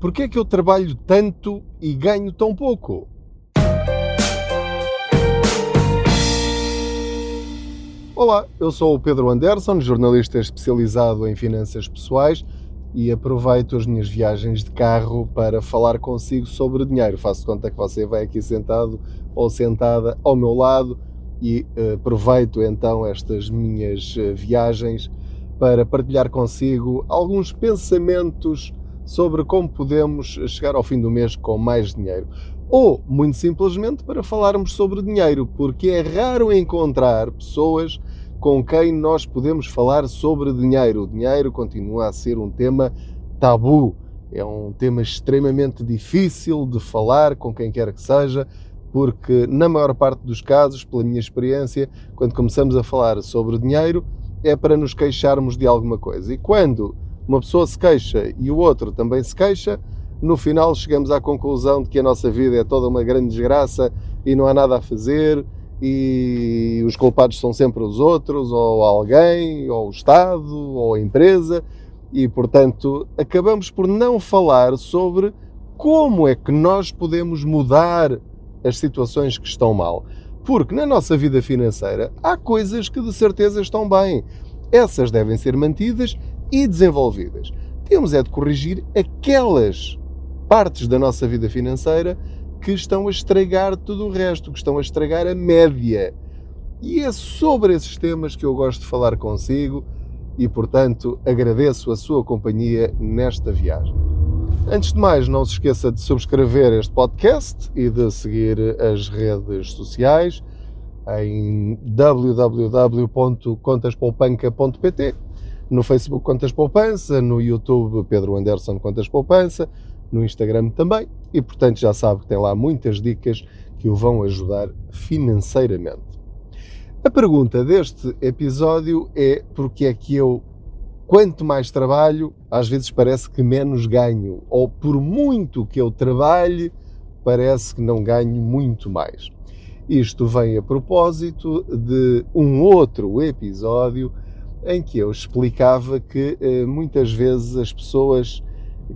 Porquê é que eu trabalho tanto e ganho tão pouco? Olá, eu sou o Pedro Anderson, jornalista especializado em finanças pessoais e aproveito as minhas viagens de carro para falar consigo sobre dinheiro. Faço conta que você vai aqui sentado ou sentada ao meu lado e eh, aproveito então estas minhas eh, viagens para partilhar consigo alguns pensamentos sobre como podemos chegar ao fim do mês com mais dinheiro. Ou, muito simplesmente, para falarmos sobre dinheiro, porque é raro encontrar pessoas com quem nós podemos falar sobre dinheiro. O dinheiro continua a ser um tema tabu, é um tema extremamente difícil de falar com quem quer que seja, porque, na maior parte dos casos, pela minha experiência, quando começamos a falar sobre dinheiro, é para nos queixarmos de alguma coisa. E quando uma pessoa se queixa e o outro também se queixa, no final chegamos à conclusão de que a nossa vida é toda uma grande desgraça e não há nada a fazer e os culpados são sempre os outros, ou alguém, ou o Estado, ou a empresa, e portanto acabamos por não falar sobre como é que nós podemos mudar as situações que estão mal. Porque na nossa vida financeira há coisas que de certeza estão bem. Essas devem ser mantidas e desenvolvidas. Temos é de corrigir aquelas partes da nossa vida financeira que estão a estragar tudo o resto, que estão a estragar a média. E é sobre esses temas que eu gosto de falar consigo e, portanto, agradeço a sua companhia nesta viagem. Antes de mais, não se esqueça de subscrever este podcast e de seguir as redes sociais em www.contaspoupanca.pt, no Facebook Contas Poupança, no YouTube Pedro Anderson Contas Poupança, no Instagram também e, portanto, já sabe que tem lá muitas dicas que o vão ajudar financeiramente. A pergunta deste episódio é porque é que eu quanto mais trabalho, às vezes parece que menos ganho, ou por muito que eu trabalhe, parece que não ganho muito mais. Isto vem a propósito de um outro episódio em que eu explicava que eh, muitas vezes as pessoas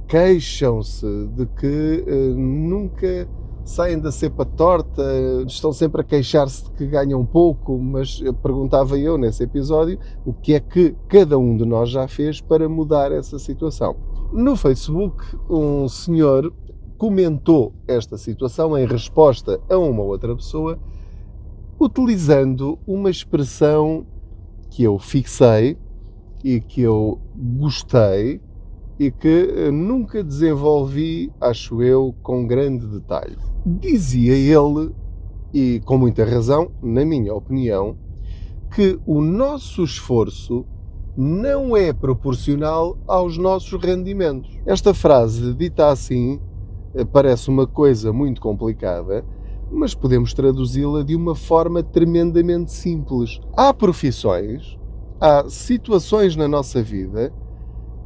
queixam-se de que eh, nunca saem da cepa torta, estão sempre a queixar-se de que ganham pouco, mas perguntava eu nesse episódio o que é que cada um de nós já fez para mudar essa situação. No Facebook, um senhor comentou esta situação em resposta a uma outra pessoa, utilizando uma expressão que eu fixei e que eu gostei e que eh, nunca desenvolvi, acho eu, com grande detalhe. Dizia ele, e com muita razão, na minha opinião, que o nosso esforço não é proporcional aos nossos rendimentos. Esta frase, dita assim, eh, parece uma coisa muito complicada, mas podemos traduzi-la de uma forma tremendamente simples. Há profissões, há situações na nossa vida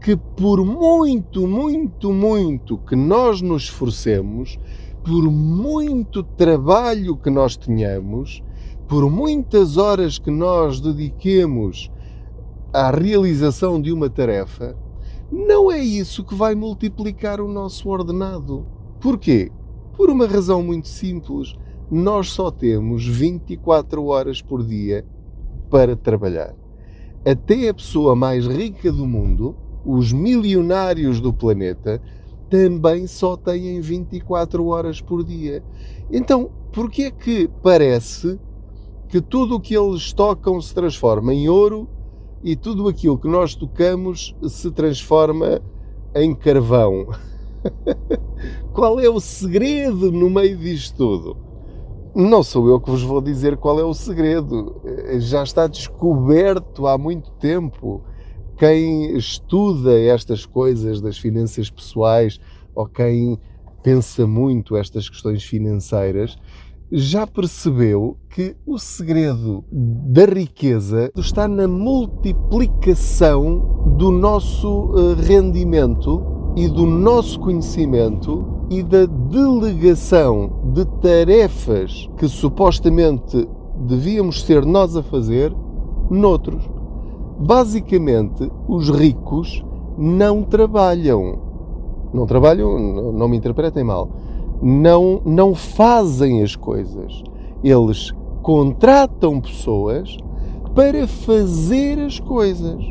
que por muito, muito, muito que nós nos esforcemos, por muito trabalho que nós tenhamos, por muitas horas que nós dediquemos à realização de uma tarefa, não é isso que vai multiplicar o nosso ordenado. Porquê? Por uma razão muito simples. Nós só temos 24 horas por dia para trabalhar. Até a pessoa mais rica do mundo os milionários do planeta também só têm 24 horas por dia. Então, por que é que parece que tudo o que eles tocam se transforma em ouro e tudo aquilo que nós tocamos se transforma em carvão? qual é o segredo no meio disto tudo? Não sou eu que vos vou dizer qual é o segredo. Já está descoberto há muito tempo quem estuda estas coisas das finanças pessoais ou quem pensa muito estas questões financeiras já percebeu que o segredo da riqueza está na multiplicação do nosso eh, rendimento e do nosso conhecimento e da delegação de tarefas que supostamente devíamos ser nós a fazer noutros. Basicamente, os ricos não trabalham. não trabalham, não, me interpretem mal, não, não fazem as coisas. Eles contratam pessoas para fazer as coisas.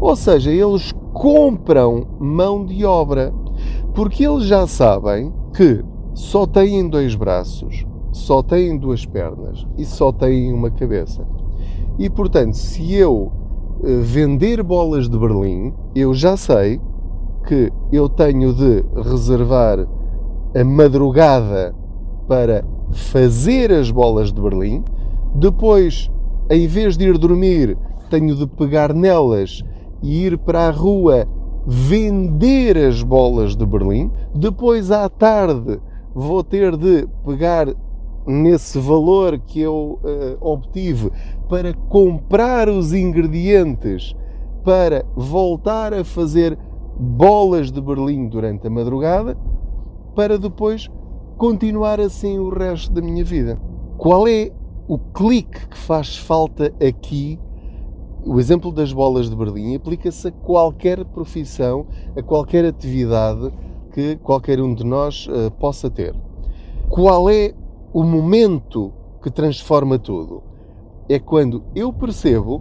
Ou seja, eles compram mão de obra, porque eles já sabem que só têm dois braços, só têm duas pernas e só têm uma cabeça. E portanto, se eu eh, vender bolas de Berlim, eu já sei que eu tenho de reservar a madrugada para fazer as bolas de Berlim, depois, em vez de ir dormir, tenho de pegar nelas e ir para a rua vender as bolas de Berlim, depois à tarde vou ter de pegar nesse valor que eu uh, obtive para comprar os ingredientes para voltar a fazer bolas de Berlim durante a madrugada para depois continuar assim o resto da minha vida. Qual é o clique que faz falta aqui? O exemplo das bolas de Berlim aplica-se a qualquer profissão, a qualquer atividade que qualquer um de nós uh, possa ter. Qual é o momento que transforma tudo? É quando eu percebo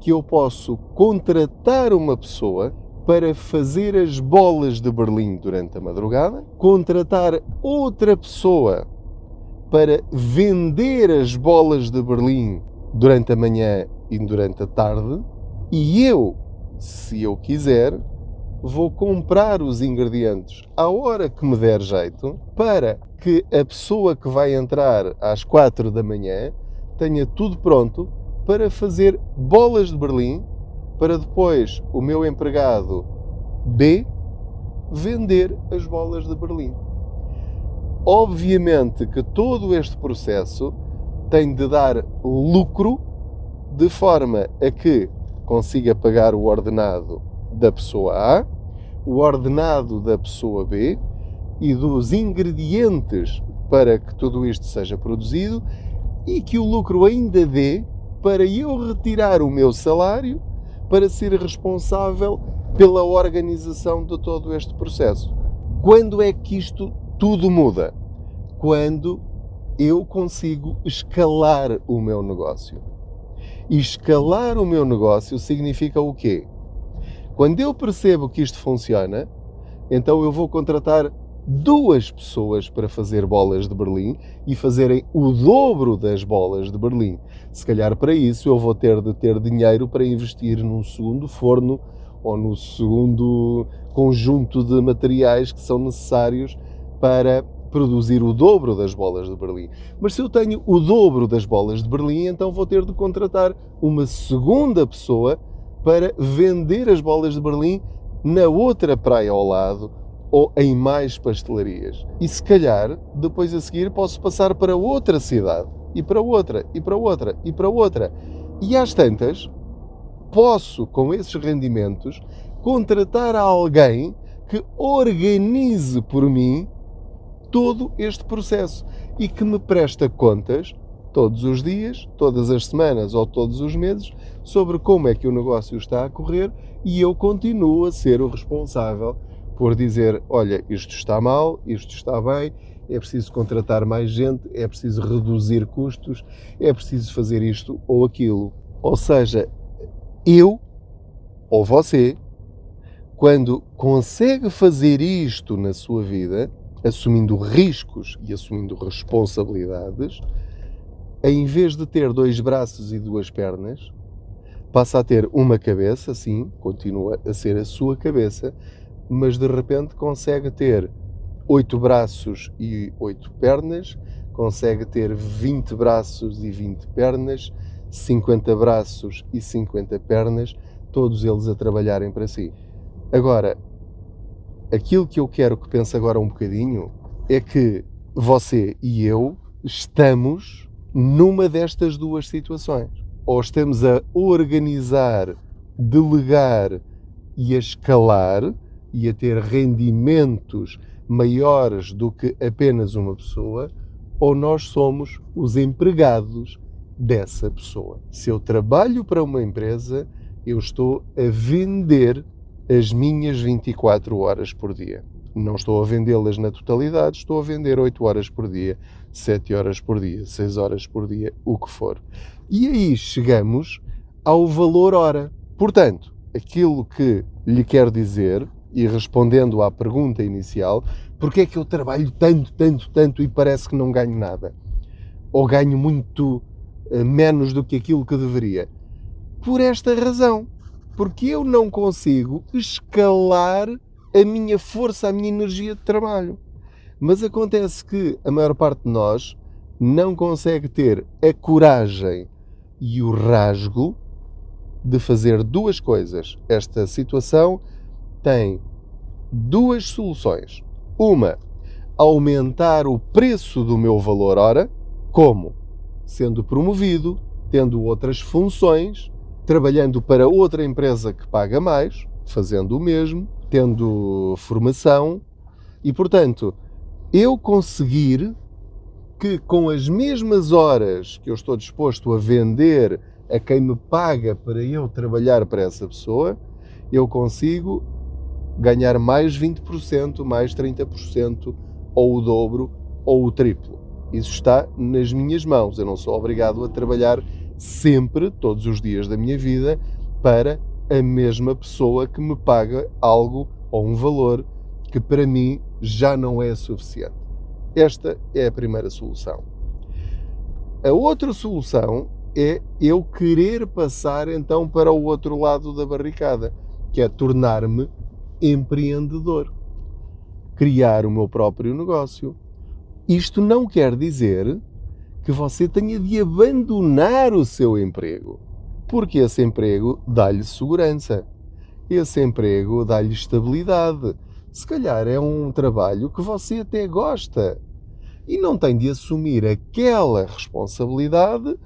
que eu posso contratar uma pessoa para fazer as bolas de Berlim durante a madrugada, contratar outra pessoa para vender as bolas de Berlim durante a manhã e durante a tarde, e eu, se eu quiser, vou comprar os ingredientes à hora que me der jeito para que a pessoa que vai entrar às quatro da manhã tenha tudo pronto para fazer bolas de Berlim para depois o meu empregado B vender as bolas de Berlim. Obviamente que todo este processo tem de dar lucro de forma a que consiga pagar o ordenado da pessoa A, o ordenado da pessoa B e dos ingredientes para que tudo isto seja produzido e que o lucro ainda dê para eu retirar o meu salário para ser responsável pela organização de todo este processo. Quando é que isto tudo muda? Quando eu consigo escalar o meu negócio. E escalar o meu negócio significa o quê? Quando eu percebo que isto funciona, então eu vou contratar duas pessoas para fazer bolas de Berlim e fazerem o dobro das bolas de Berlim. Se calhar para isso eu vou ter de ter dinheiro para investir num segundo forno ou no segundo conjunto de materiais que são necessários para produzir o dobro das bolas de Berlim. Mas se eu tenho o dobro das bolas de Berlim, então vou ter de contratar uma segunda pessoa para vender as bolas de Berlim na outra praia ao lado ou em mais pastelarias. E se calhar, depois a seguir, posso passar para outra cidade, e para outra, e para outra, e para outra. E às tantas, posso, com esses rendimentos, contratar alguém que organize por mim todo este processo e que me presta contas todos os dias, todas as semanas ou todos os meses sobre como é que o negócio está a correr e eu continuo a ser o responsável por dizer: olha, isto está mal, isto está bem, é preciso contratar mais gente, é preciso reduzir custos, é preciso fazer isto ou aquilo. Ou seja, eu ou você, quando consegue fazer isto na sua vida, assumindo riscos e assumindo responsabilidades, em vez de ter dois braços e duas pernas, passa a ter uma cabeça, sim, continua a ser a sua cabeça, mas de repente consegue ter oito braços e oito pernas, consegue ter 20 braços e 20 pernas, 50 braços e 50 pernas, todos eles a trabalharem para si. Agora, aquilo que eu quero que pense agora um bocadinho é que você e eu estamos numa destas duas situações. Ou estamos a organizar, delegar e a escalar e a ter rendimentos maiores do que apenas uma pessoa, ou nós somos os empregados dessa pessoa. Se eu trabalho para uma empresa, eu estou a vender as minhas 24 horas por dia. Não estou a vendê-las na totalidade, estou a vender 8 horas por dia, 7 horas por dia, 6 horas por dia, o que for. E aí chegamos ao valor hora. Portanto, aquilo que lhe quero dizer, e respondendo à pergunta inicial, porque é que eu trabalho tanto, tanto, tanto e parece que não ganho nada? Ou ganho muito uh, menos do que aquilo que deveria? Por esta razão. Porque eu não consigo escalar a minha força, a minha energia de trabalho. Mas acontece que a maior parte de nós não consegue ter a coragem e o rasgo de fazer duas coisas. Esta situação tem duas soluções. Uma, aumentar o preço do meu valor hora, como? Sendo promovido, tendo outras funções, trabalhando para outra empresa que paga mais, fazendo o mesmo, tendo formação e, portanto, eu conseguir que com as mesmas horas que eu estou disposto a vender a quem me paga para eu trabalhar para essa pessoa, eu consigo ganhar mais 20%, mais 30%, ou o dobro, ou o triplo. Isso está nas minhas mãos. Eu não sou obrigado a trabalhar sempre, todos os dias da minha vida, para a mesma pessoa que me paga algo ou um valor que para mim já não é suficiente. Esta é a primeira solução. A outra solução é eu querer passar então para o outro lado da barricada, que é tornar-me empreendedor, criar o meu próprio negócio. Isto não quer dizer que você tenha de abandonar o seu emprego, porque esse emprego dá-lhe segurança, esse emprego dá-lhe estabilidade. Se calhar é um trabalho que você até gosta e não tem de assumir aquela responsabilidade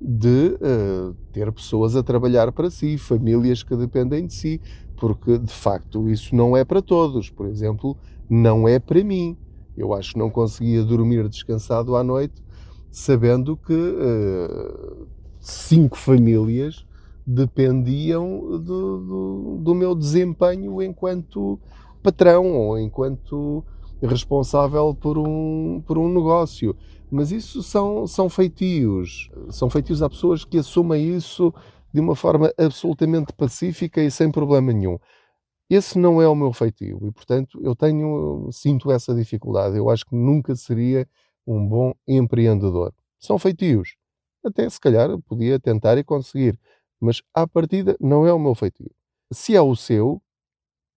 de uh, ter pessoas a trabalhar para si, famílias que dependem de si, porque de facto isso não é para todos. Por exemplo, não é para mim. Eu acho que não conseguia dormir descansado à noite sabendo que uh, cinco famílias dependiam do, do, do, meu desempenho enquanto patrão ou enquanto responsável por um, por um negócio. Mas isso são, são feitios. São feitios a pessoas que assumem isso de uma forma absolutamente pacífica e sem problema nenhum. Esse não é o meu feitio e, portanto, eu tenho, sinto essa dificuldade. Eu acho que nunca seria um bom empreendedor. São feitios. Até se calhar podia tentar e conseguir, mas à partida não é o meu feitio. Se é o seu,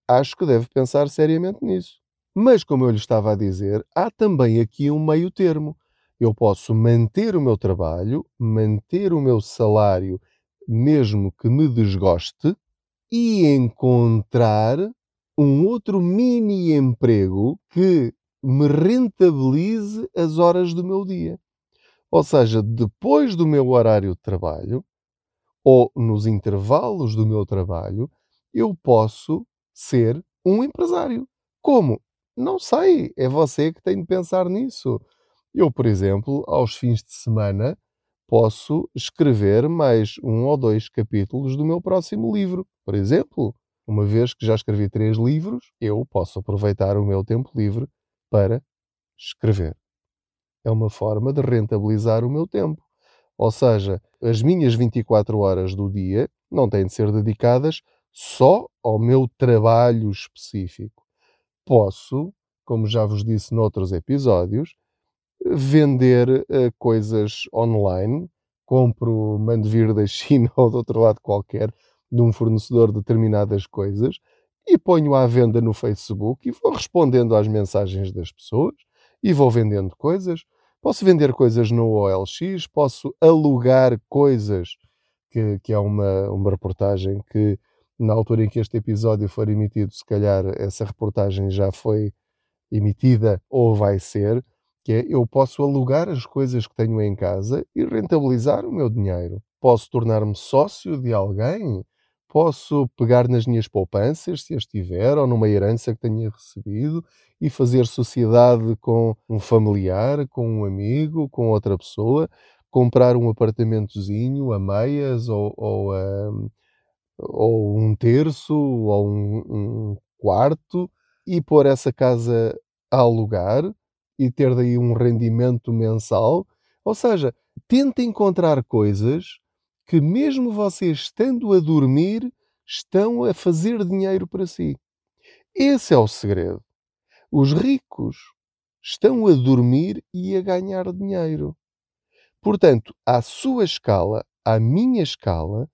acho que deve pensar seriamente nisso. Mas, como eu lhe estava a dizer, há também aqui um meio termo. Eu posso manter o meu trabalho, manter o meu salário mesmo que me desgoste, e encontrar um outro mini emprego que me rentabilize as horas do meu dia. Ou seja, depois do meu horário de trabalho, ou nos intervalos do meu trabalho, eu posso ser um empresário. Como? Não sei, é você que tem de pensar nisso. Eu, por exemplo, aos fins de semana, posso escrever mais um ou dois capítulos do meu próximo livro. Por exemplo, uma vez que já escrevi três livros, eu posso aproveitar o meu tempo livre para escrever. É uma forma de rentabilizar o meu tempo. Ou seja, as minhas 24 horas do dia não têm de ser dedicadas só ao meu trabalho específico. Posso, como já vos disse noutros episódios, vender uh, coisas online, compro, mando vir da China ou de outro lado qualquer, de um fornecedor de determinadas coisas e ponho à venda no Facebook e vou respondendo às mensagens das pessoas e vou vendendo coisas. Posso vender coisas no OLX, posso alugar coisas, que, que é uma, uma reportagem que, na altura em que este episódio for emitido, se calhar essa reportagem já foi emitida ou vai ser que é eu posso alugar as coisas que tenho em casa e rentabilizar o meu dinheiro. Posso tornar-me sócio de alguém, posso pegar nas minhas poupanças, se as tiver, ou numa herança que tenha recebido, e fazer sociedade com um familiar, com um amigo, com outra pessoa, comprar um apartamentozinho a meias ou, ou, um, ou um terço ou um, um quarto e pôr essa casa a alugar e ter daí um rendimento mensal. Ou seja, tente encontrar coisas que, mesmo vocês estando a dormir, estão a fazer dinheiro para si. Esse é o segredo. Os ricos estão a dormir e a ganhar dinheiro. Portanto, à sua escala, à minha escala,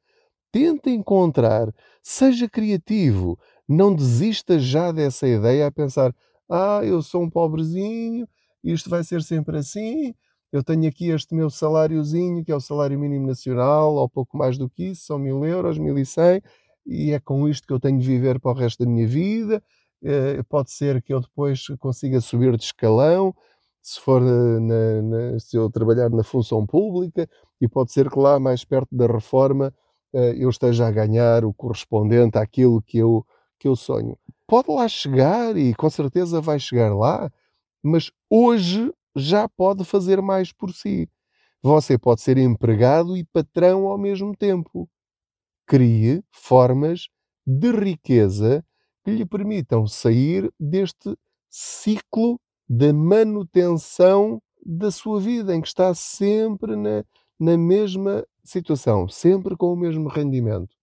tenta encontrar, seja criativo, não desista já dessa ideia a pensar: ah, eu sou um pobrezinho, isto vai ser sempre assim, eu tenho aqui este meu saláriozinho, que é o salário mínimo nacional, ou pouco mais do que isso, são mil euros, mil e cem, e é com isto que eu tenho de viver para o resto da minha vida. Uh, pode ser que eu depois consiga subir de escalão, se for na, na, se eu trabalhar na função pública, e pode ser que lá mais perto da reforma uh, eu esteja a ganhar o correspondente àquilo que eu, que eu sonho. Pode lá chegar e com certeza vai chegar lá, mas hoje já pode fazer mais por si. Você pode ser empregado e patrão ao mesmo tempo crie formas de riqueza que lhe permitam sair deste ciclo da manutenção da sua vida, em que está sempre na, na mesma situação, sempre com o mesmo rendimento,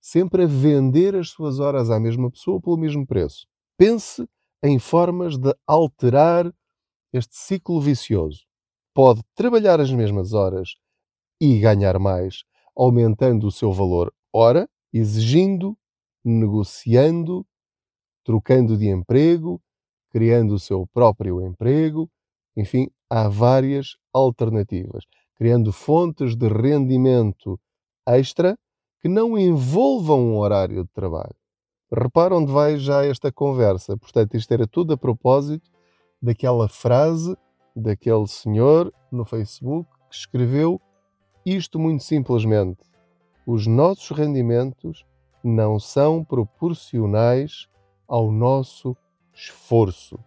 sempre a vender as suas horas à mesma pessoa pelo mesmo preço. Pense em formas de alterar este ciclo vicioso. Pode trabalhar as mesmas horas e ganhar mais, aumentando o seu valor Ora, exigindo, negociando, trocando de emprego, criando o seu próprio emprego, enfim, há várias alternativas, criando fontes de rendimento extra que não envolvam um horário de trabalho. Repara onde vai já esta conversa. Portanto, isto era tudo a propósito daquela frase daquele senhor no Facebook que escreveu isto muito simplesmente os nossos rendimentos não são proporcionais ao nosso esforço.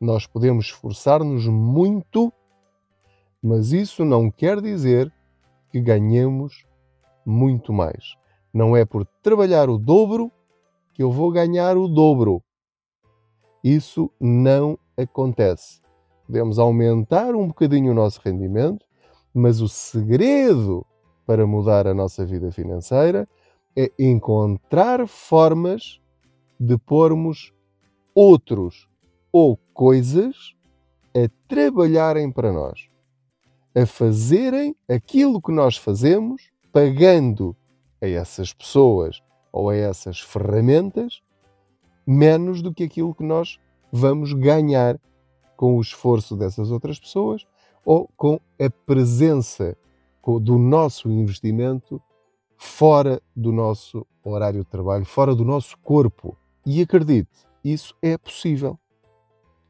Nós podemos esforçar-nos muito, mas isso não quer dizer que ganhemos muito mais. Não é por trabalhar o dobro que eu vou ganhar o dobro. Isso não acontece. Podemos aumentar um bocadinho o nosso rendimento, mas o segredo para mudar a nossa vida financeira é encontrar formas de pormos outros ou coisas a trabalharem para nós, a fazerem aquilo que nós fazemos, pagando a essas pessoas ou a essas ferramentas menos do que aquilo que nós vamos ganhar com o esforço dessas outras pessoas ou com a presença do nosso investimento fora do nosso horário de trabalho, fora do nosso corpo. E acredite, isso é possível.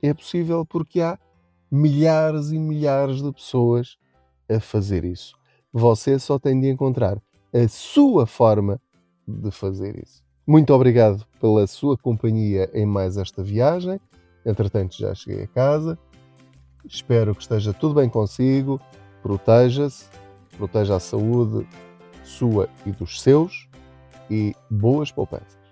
É possível porque há milhares e milhares de pessoas a fazer isso. Você só tem de encontrar a sua forma de fazer isso. Muito obrigado pela sua companhia em mais esta viagem. Entretanto, já cheguei a casa. Espero que esteja tudo bem consigo. Proteja-se proteja a saúde sua e dos seus e boas poupanças.